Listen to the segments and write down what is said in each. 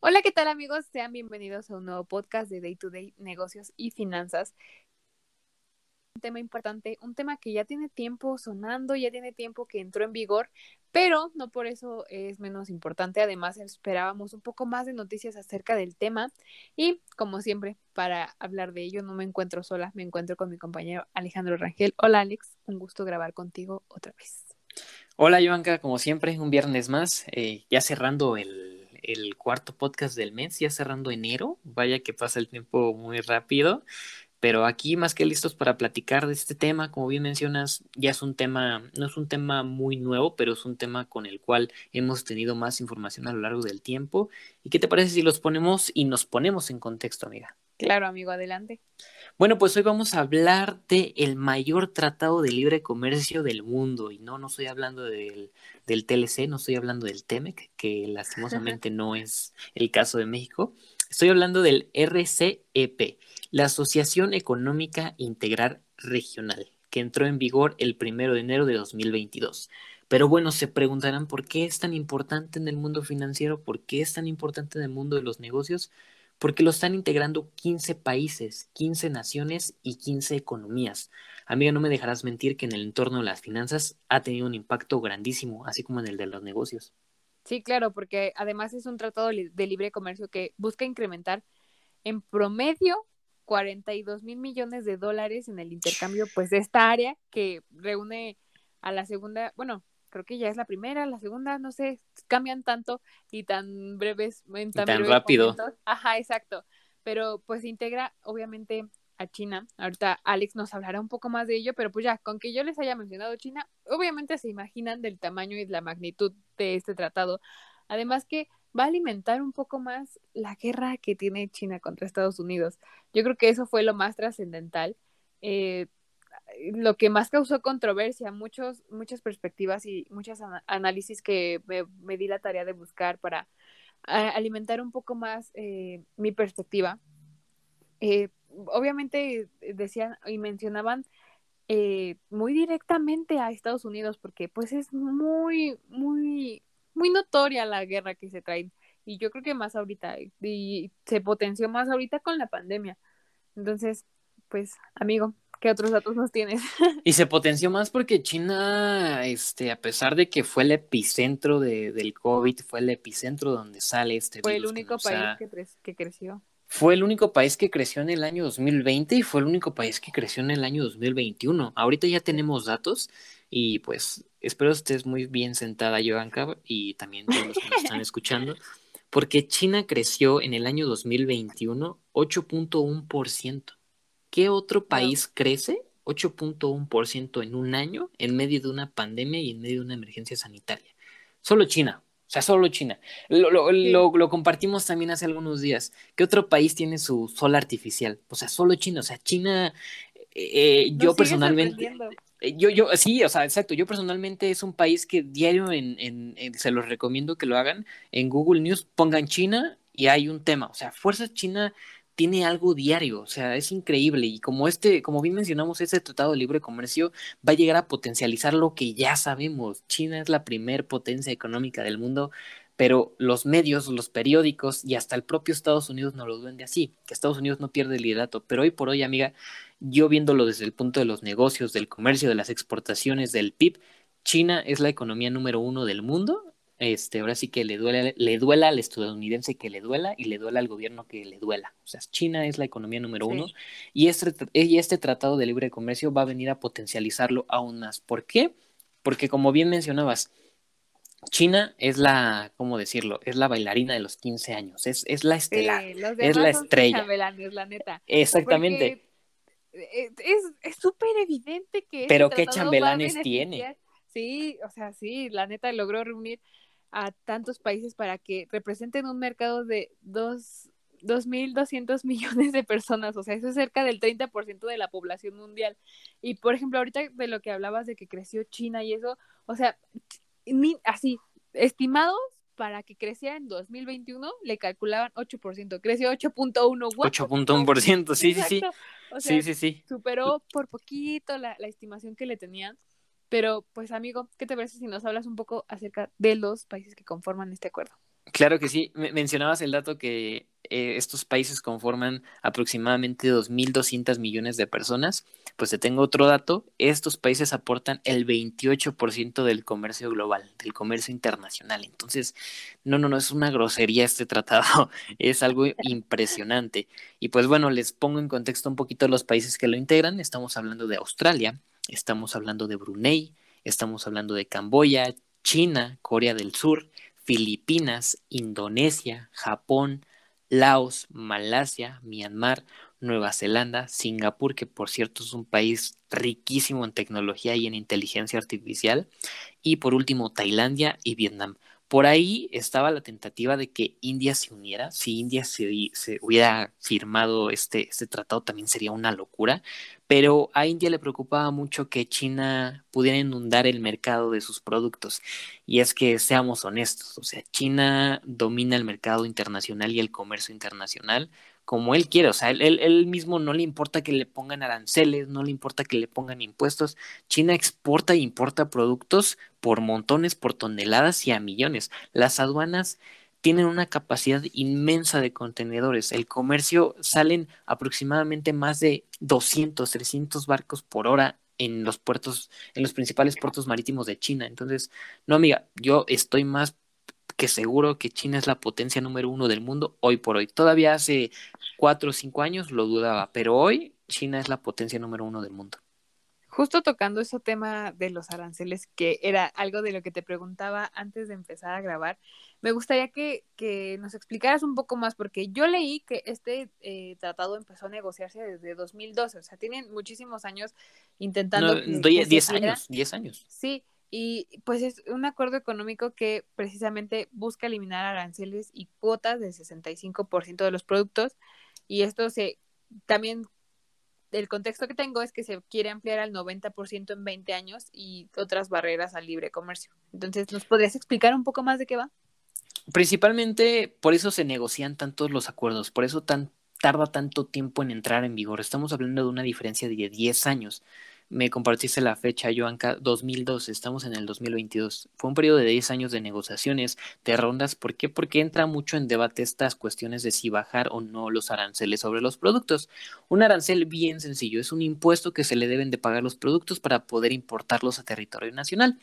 Hola, ¿qué tal amigos? Sean bienvenidos a un nuevo podcast de Day to Day Negocios y Finanzas. Un tema importante, un tema que ya tiene tiempo sonando, ya tiene tiempo que entró en vigor, pero no por eso es menos importante. Además, esperábamos un poco más de noticias acerca del tema y, como siempre, para hablar de ello no me encuentro sola, me encuentro con mi compañero Alejandro Rangel. Hola Alex, un gusto grabar contigo otra vez. Hola Joanca, como siempre, un viernes más, eh, ya cerrando el el cuarto podcast del mes, ya cerrando enero. Vaya que pasa el tiempo muy rápido. Pero aquí más que listos para platicar de este tema, como bien mencionas, ya es un tema, no es un tema muy nuevo, pero es un tema con el cual hemos tenido más información a lo largo del tiempo. ¿Y qué te parece si los ponemos y nos ponemos en contexto, amiga? Claro, amigo, adelante. Bueno, pues hoy vamos a hablar de el mayor tratado de libre comercio del mundo. Y no, no estoy hablando del, del TLC, no estoy hablando del TEMEC, que lastimosamente no es el caso de México. Estoy hablando del RCEP, la Asociación Económica Integral Regional, que entró en vigor el primero de enero de 2022. Pero bueno, se preguntarán por qué es tan importante en el mundo financiero, por qué es tan importante en el mundo de los negocios porque lo están integrando 15 países, 15 naciones y 15 economías. Amiga, no me dejarás mentir que en el entorno de las finanzas ha tenido un impacto grandísimo, así como en el de los negocios. Sí, claro, porque además es un tratado de libre comercio que busca incrementar en promedio 42 mil millones de dólares en el intercambio, pues de esta área que reúne a la segunda, bueno, creo que ya es la primera, la segunda, no sé, cambian tanto y tan breves, en tan, rápido. Ajá, exacto. Pero pues integra obviamente a China. Ahorita Alex nos hablará un poco más de ello, pero pues ya, con que yo les haya mencionado China, obviamente se imaginan del tamaño y la magnitud de este tratado. Además que va a alimentar un poco más la guerra que tiene China contra Estados Unidos. Yo creo que eso fue lo más trascendental. Eh, lo que más causó controversia, muchos, muchas perspectivas y muchos análisis que me, di la tarea de buscar para alimentar un poco más eh, mi perspectiva. Eh, obviamente decían y mencionaban eh, muy directamente a Estados Unidos porque pues es muy, muy, muy notoria la guerra que se trae y yo creo que más ahorita y se potenció más ahorita con la pandemia. Entonces, pues, amigo, ¿Qué otros datos nos tienes? y se potenció más porque China, este, a pesar de que fue el epicentro de, del COVID, fue el epicentro donde sale este Fue el único país que, creció. Fue el único país que creció en el año 2020 y fue el único país que creció en el año 2021. Ahorita ya tenemos datos y pues espero estés muy bien sentada, Joanka, y también todos los que nos están escuchando, porque China creció en el año 2021 8.1%. ¿Qué otro país crece 8.1% en un año en medio de una pandemia y en medio de una emergencia sanitaria? Solo China. O sea, solo China. Lo, compartimos también hace algunos días. ¿Qué otro país tiene su sol artificial? O sea, solo China. O sea, China, eh, yo personalmente... Eh, yo, yo, sí, o sea, exacto. Yo personalmente es un país que diario en, se los recomiendo que lo hagan. En Google News pongan China y hay un tema. O sea, Fuerza China tiene algo diario, o sea, es increíble y como este, como bien mencionamos, este tratado de libre comercio va a llegar a potencializar lo que ya sabemos. China es la primer potencia económica del mundo, pero los medios, los periódicos y hasta el propio Estados Unidos no lo vende así, que Estados Unidos no pierde el liderato, pero hoy por hoy, amiga, yo viéndolo desde el punto de los negocios, del comercio, de las exportaciones, del PIB, China es la economía número uno del mundo este, ahora sí que le duele, le duela al estadounidense que le duela y le duela al gobierno que le duela. O sea, China es la economía número uno y este, y este tratado de libre comercio va a venir a potencializarlo aún más. ¿Por qué? Porque como bien mencionabas, China es la, ¿cómo decirlo? Es la bailarina de los 15 años, es, es la estelar, es la estrella. la neta. Exactamente. Eh, es súper evidente que... Pero ¿qué chambelanes tiene? Sí, o sea, sí, la neta logró reunir a tantos países para que representen un mercado de dos, 2.200 millones de personas, o sea, eso es cerca del 30% de la población mundial. Y por ejemplo, ahorita de lo que hablabas de que creció China y eso, o sea, así, estimados para que creciera en 2021 le calculaban 8%, creció 8.1. 8.1%, sí, sí, sí. sí, sí, sí. Superó por poquito la, la estimación que le tenían. Pero, pues, amigo, ¿qué te parece si nos hablas un poco acerca de los países que conforman este acuerdo? Claro que sí. Mencionabas el dato que eh, estos países conforman aproximadamente 2.200 millones de personas. Pues te tengo otro dato. Estos países aportan el 28% del comercio global, del comercio internacional. Entonces, no, no, no, es una grosería este tratado. Es algo impresionante. Y pues bueno, les pongo en contexto un poquito los países que lo integran. Estamos hablando de Australia, estamos hablando de Brunei, estamos hablando de Camboya, China, Corea del Sur, Filipinas, Indonesia, Japón, Laos, Malasia, Myanmar, Nueva Zelanda, Singapur, que por cierto es un país riquísimo en tecnología y en inteligencia artificial, y por último Tailandia y Vietnam. Por ahí estaba la tentativa de que India se uniera. Si India se, hubiera firmado este, este tratado también sería una locura, pero a India le preocupaba mucho que China pudiera inundar el mercado de sus productos. Y es que seamos honestos, o sea, China domina el mercado internacional y el comercio internacional como él quiere, o sea, él, mismo no le importa que le pongan aranceles, no le importa que le pongan impuestos. China exporta e importa productos por montones, por toneladas y a millones. Las aduanas tienen una capacidad inmensa de contenedores. El comercio salen aproximadamente más de 200, 300 barcos por hora en los puertos, en los principales puertos marítimos de China. Entonces, no, amiga, yo estoy más que seguro que China es la potencia número uno del mundo hoy por hoy. Todavía hace cuatro o cinco años lo dudaba, pero hoy China es la potencia número uno del mundo. Justo tocando ese tema de los aranceles, que era algo de lo que te preguntaba antes de empezar a grabar, me gustaría que, nos explicaras un poco más, porque yo leí que este eh, tratado empezó a negociarse desde 2012, o sea, tienen muchísimos años intentando... No, 10 años, 10 años. Sí, y pues es un acuerdo económico que precisamente busca eliminar aranceles y cuotas del 65% de los productos. Y esto se también el contexto que tengo es que se quiere ampliar al 90% en 20 años y otras barreras al libre comercio. Entonces, ¿nos podrías explicar un poco más de qué va? Principalmente por eso se negocian tantos los acuerdos, por eso tan, tarda tanto tiempo en entrar en vigor. Estamos hablando de una diferencia de 10 años me compartiste la fecha, Joanca, 2002, estamos en el 2022. Fue un periodo de 10 años de negociaciones, de rondas. ¿Por qué? Porque entra mucho en debate estas cuestiones de si bajar o no los aranceles sobre los productos. Un arancel bien sencillo, es un impuesto que se le deben de pagar los productos para poder importarlos a territorio nacional.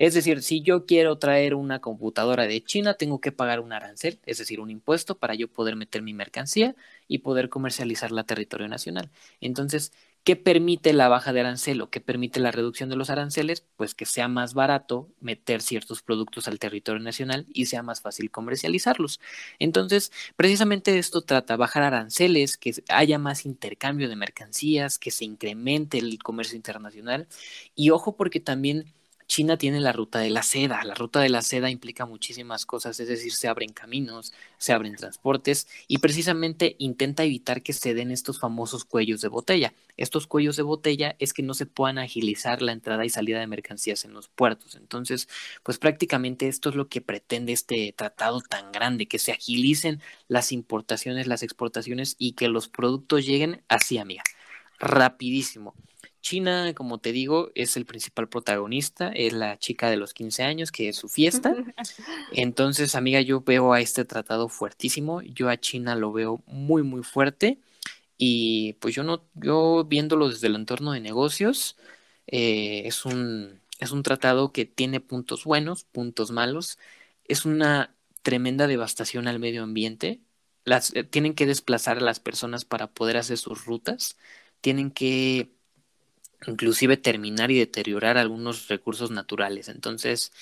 Es decir, si yo quiero traer una computadora de China, tengo que pagar un arancel, es decir, un impuesto para yo poder meter mi mercancía y poder comercializarla a territorio nacional. Entonces, ¿Qué permite la baja de arancel o qué permite la reducción de los aranceles? Pues que sea más barato meter ciertos productos al territorio nacional y sea más fácil comercializarlos. Entonces, precisamente esto trata, bajar aranceles, que haya más intercambio de mercancías, que se incremente el comercio internacional. Y ojo porque también China tiene la ruta de la seda. La ruta de la seda implica muchísimas cosas, es decir, se abren caminos, se abren transportes y precisamente intenta evitar que se den estos famosos cuellos de botella. Estos cuellos de botella es que no se puedan agilizar la entrada y salida de mercancías en los puertos. Entonces, pues prácticamente esto es lo que pretende este tratado tan grande, que se agilicen las importaciones, las exportaciones y que los productos lleguen así, amiga, rapidísimo. China, como te digo, es el principal protagonista, es la chica de los 15 años, que es su fiesta. Entonces, amiga, yo veo a este tratado fuertísimo, yo a China lo veo muy, muy fuerte. Y pues yo no, yo viéndolo desde el entorno de negocios, eh, es, un, es un tratado que tiene puntos buenos, puntos malos. Es una tremenda devastación al medio ambiente. Las, eh, tienen que desplazar a las personas para poder hacer sus rutas. Tienen que inclusive terminar y deteriorar algunos recursos naturales. Entonces,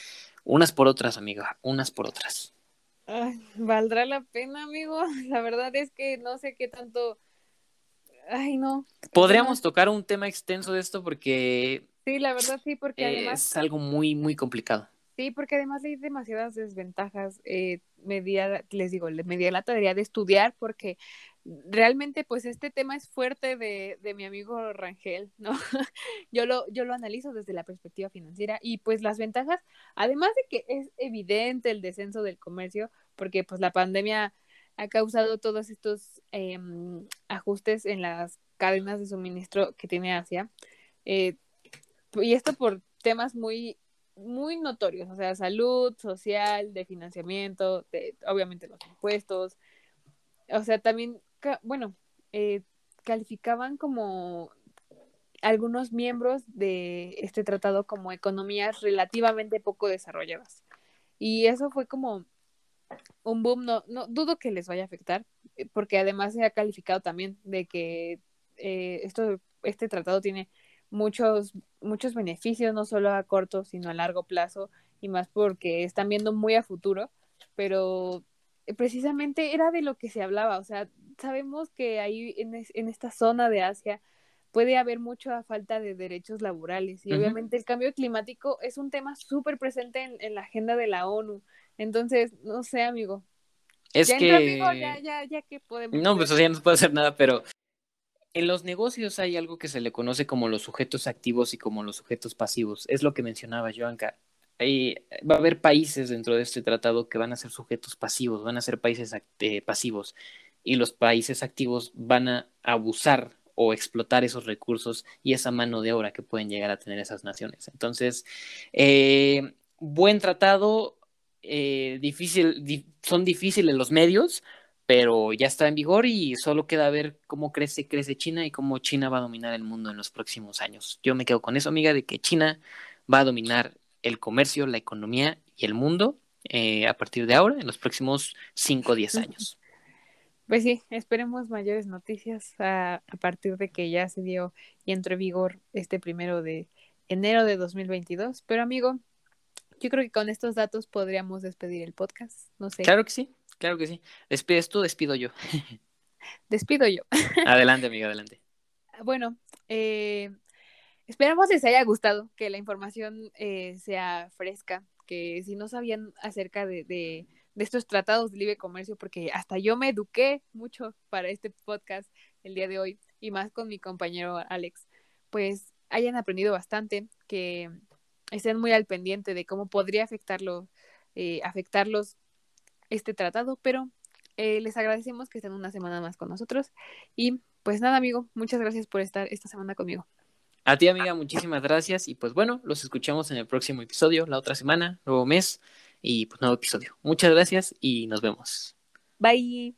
unas por otras, amiga, unas por otras. Valdrá la pena, amigo. La verdad es que no sé qué tanto. Ay, no. Podríamos tocar un tema extenso de esto porque. Sí, la verdad sí, porque es algo muy, muy complicado. Sí, porque además hay demasiadas desventajas. Eh, les digo, me di la tarea de estudiar porque realmente pues este tema es fuerte de, de mi amigo Rangel, ¿no? yo, lo, yo lo analizo desde la perspectiva financiera y pues las ventajas, además de que es evidente el descenso del comercio, porque pues la pandemia ha causado todos estos em, ajustes en las cadenas de suministro que tiene Asia. Eh, y esto por temas muy, muy notorios, o sea, salud, social, de financiamiento, obviamente los impuestos. O sea, también, bueno, eh, calificaban como algunos miembros de este tratado como economías relativamente poco desarrolladas. Y eso fue como un boom, no, no dudo que les vaya a afectar, eh, porque además se ha calificado también de que eh, esto, este tratado tiene muchos, muchos beneficios, no solo a corto, sino a largo plazo, y más porque están viendo muy a futuro, pero precisamente era de lo que se hablaba, o sea, sabemos que ahí en, en esta zona de Asia puede haber mucha falta de derechos laborales y obviamente el cambio climático es un tema súper presente en, en, la agenda de la ONU. Entonces, no sé, amigo. Es ya que... Amigo, ya, ya, ya que podemos... No, pues o sea, no se puede hacer nada, pero en los negocios hay algo que se le conoce como los sujetos activos y como los sujetos pasivos. Es lo que mencionaba Joanca. Va a haber países dentro de este tratado que van a ser sujetos pasivos, van a ser países eh, pasivos y los países activos van a abusar o explotar esos recursos y esa mano de obra que pueden llegar a tener esas naciones. Entonces, eh, buen tratado, eh, difícil, son difíciles los medios, pero ya está en vigor y solo queda ver cómo crece, crece China y cómo China va a dominar el mundo en los próximos años. Yo me quedo con eso, amiga, de que China va a dominar el comercio, la economía y el mundo eh, a partir de ahora, en los próximos 5 o 10 años. Pues sí, esperemos mayores noticias a, a, partir de que ya se dio y entró en vigor este primero de enero de 2022. Pero amigo, yo creo que con estos datos podríamos despedir el podcast. No sé. Claro que sí, claro que sí. Despides tú, despido yo. Despido yo. adelante, amigo, adelante. Bueno, eh, esperamos les haya gustado, que la información eh, sea fresca, que si no sabían acerca de, de, de estos tratados de libre comercio, porque hasta yo me eduqué mucho para este podcast el día de hoy, y más con mi compañero Alex, pues hayan aprendido bastante, que estén muy al pendiente de cómo podría afectarlo, eh, afectarlos este tratado, pero eh, les agradecemos que estén una semana más con nosotros. Y pues nada, amigo, muchas gracias por estar esta semana conmigo. A ti, amiga, muchísimas gracias. Y pues bueno, los escuchamos en el próximo episodio, la otra semana, nuevo mes y pues nuevo episodio. Muchas gracias y nos vemos. Bye.